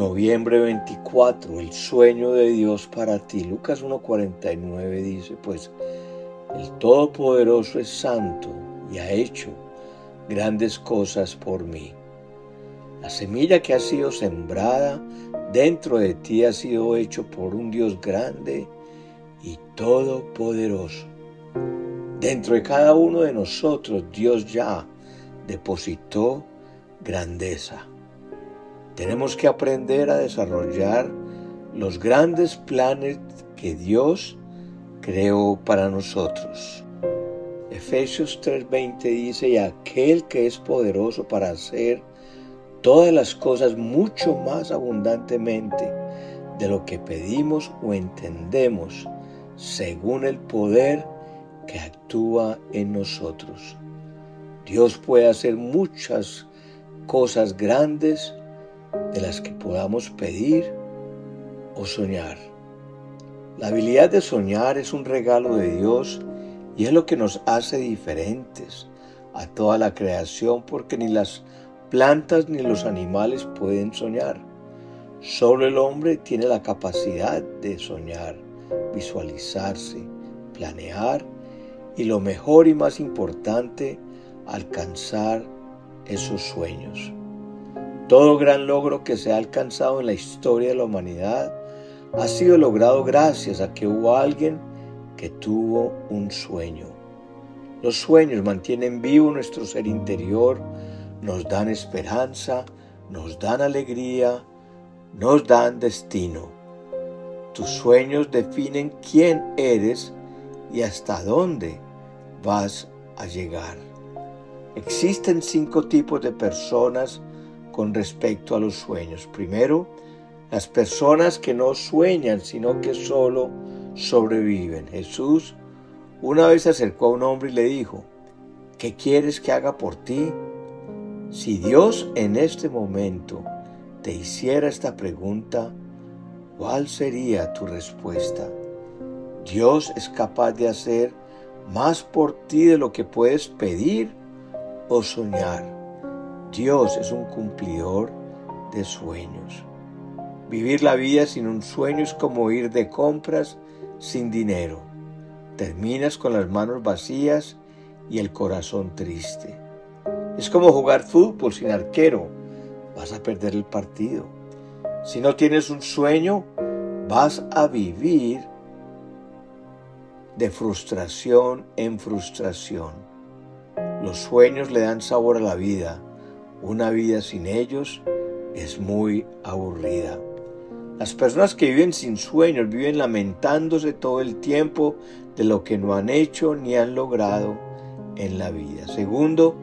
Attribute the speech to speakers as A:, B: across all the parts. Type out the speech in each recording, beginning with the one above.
A: Noviembre 24, el sueño de Dios para ti. Lucas 1.49 dice, pues el Todopoderoso es santo y ha hecho grandes cosas por mí. La semilla que ha sido sembrada dentro de ti ha sido hecho por un Dios grande y todopoderoso. Dentro de cada uno de nosotros Dios ya depositó grandeza. Tenemos que aprender a desarrollar los grandes planes que Dios creó para nosotros. Efesios 3:20 dice, y aquel que es poderoso para hacer todas las cosas mucho más abundantemente de lo que pedimos o entendemos, según el poder que actúa en nosotros. Dios puede hacer muchas cosas grandes de las que podamos pedir o soñar. La habilidad de soñar es un regalo de Dios y es lo que nos hace diferentes a toda la creación porque ni las plantas ni los animales pueden soñar. Solo el hombre tiene la capacidad de soñar, visualizarse, planear y lo mejor y más importante, alcanzar esos sueños. Todo gran logro que se ha alcanzado en la historia de la humanidad ha sido logrado gracias a que hubo alguien que tuvo un sueño. Los sueños mantienen vivo nuestro ser interior, nos dan esperanza, nos dan alegría, nos dan destino. Tus sueños definen quién eres y hasta dónde vas a llegar. Existen cinco tipos de personas con respecto a los sueños. Primero, las personas que no sueñan, sino que solo sobreviven. Jesús una vez se acercó a un hombre y le dijo, ¿qué quieres que haga por ti? Si Dios en este momento te hiciera esta pregunta, ¿cuál sería tu respuesta? Dios es capaz de hacer más por ti de lo que puedes pedir o soñar. Dios es un cumplidor de sueños. Vivir la vida sin un sueño es como ir de compras sin dinero. Terminas con las manos vacías y el corazón triste. Es como jugar fútbol sin arquero. Vas a perder el partido. Si no tienes un sueño, vas a vivir de frustración en frustración. Los sueños le dan sabor a la vida una vida sin ellos es muy aburrida. Las personas que viven sin sueños viven lamentándose todo el tiempo de lo que no han hecho ni han logrado en la vida. Segundo,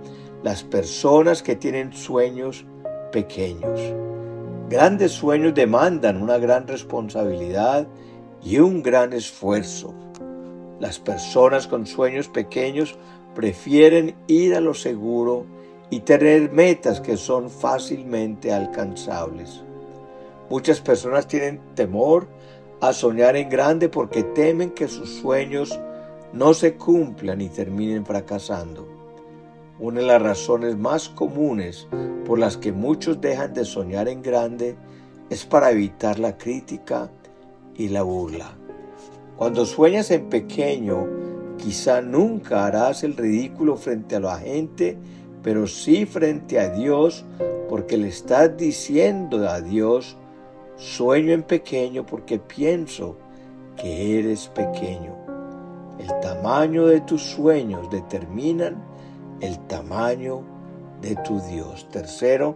A: las personas que tienen sueños pequeños. Grandes sueños demandan una gran responsabilidad y un gran esfuerzo. Las personas con sueños pequeños prefieren ir a lo seguro y tener metas que son fácilmente alcanzables. Muchas personas tienen temor a soñar en grande porque temen que sus sueños no se cumplan y terminen fracasando. Una de las razones más comunes por las que muchos dejan de soñar en grande es para evitar la crítica y la burla. Cuando sueñas en pequeño, quizá nunca harás el ridículo frente a la gente pero sí frente a Dios, porque le estás diciendo a Dios, sueño en pequeño porque pienso que eres pequeño. El tamaño de tus sueños determinan el tamaño de tu Dios. Tercero,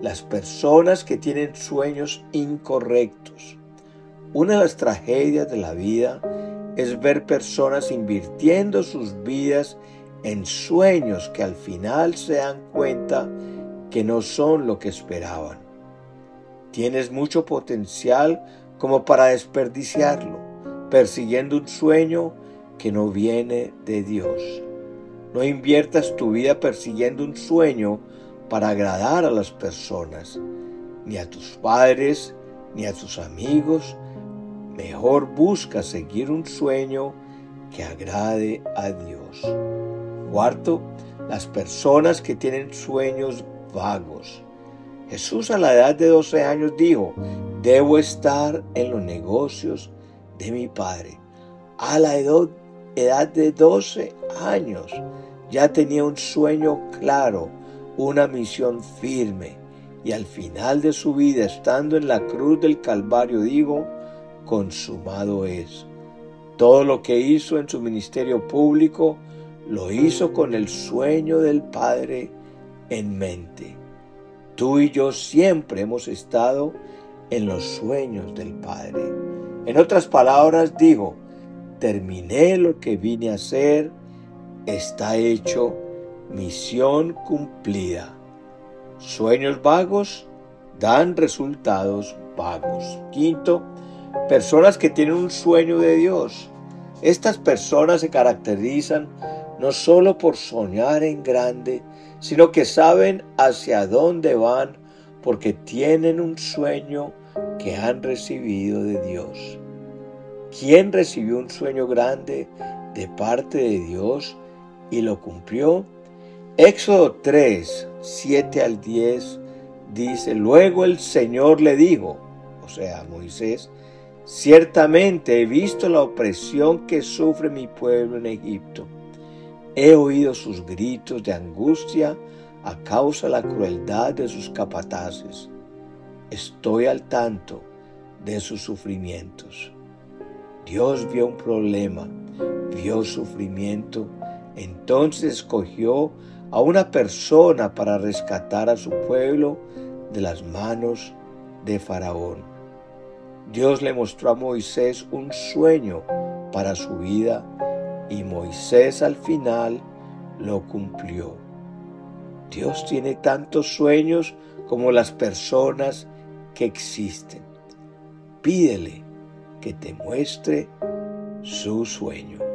A: las personas que tienen sueños incorrectos. Una de las tragedias de la vida es ver personas invirtiendo sus vidas sueños que al final se dan cuenta que no son lo que esperaban. Tienes mucho potencial como para desperdiciarlo, persiguiendo un sueño que no viene de Dios. No inviertas tu vida persiguiendo un sueño para agradar a las personas, ni a tus padres, ni a tus amigos. Mejor busca seguir un sueño que agrade a Dios. Cuarto, las personas que tienen sueños vagos. Jesús a la edad de 12 años dijo, debo estar en los negocios de mi Padre. A la edad de 12 años ya tenía un sueño claro, una misión firme y al final de su vida, estando en la cruz del Calvario, digo, consumado es. Todo lo que hizo en su ministerio público lo hizo con el sueño del Padre en mente. Tú y yo siempre hemos estado en los sueños del Padre. En otras palabras digo, terminé lo que vine a hacer, está hecho, misión cumplida. Sueños vagos dan resultados vagos. Quinto, personas que tienen un sueño de Dios. Estas personas se caracterizan no solo por soñar en grande, sino que saben hacia dónde van porque tienen un sueño que han recibido de Dios. ¿Quién recibió un sueño grande de parte de Dios y lo cumplió? Éxodo 3, 7 al 10 dice, luego el Señor le dijo, o sea, Moisés, ciertamente he visto la opresión que sufre mi pueblo en Egipto. He oído sus gritos de angustia a causa de la crueldad de sus capataces. Estoy al tanto de sus sufrimientos. Dios vio un problema, vio sufrimiento, entonces escogió a una persona para rescatar a su pueblo de las manos de Faraón. Dios le mostró a Moisés un sueño para su vida y Moisés al final lo cumplió. Dios tiene tantos sueños como las personas que existen. Pídele que te muestre su sueño.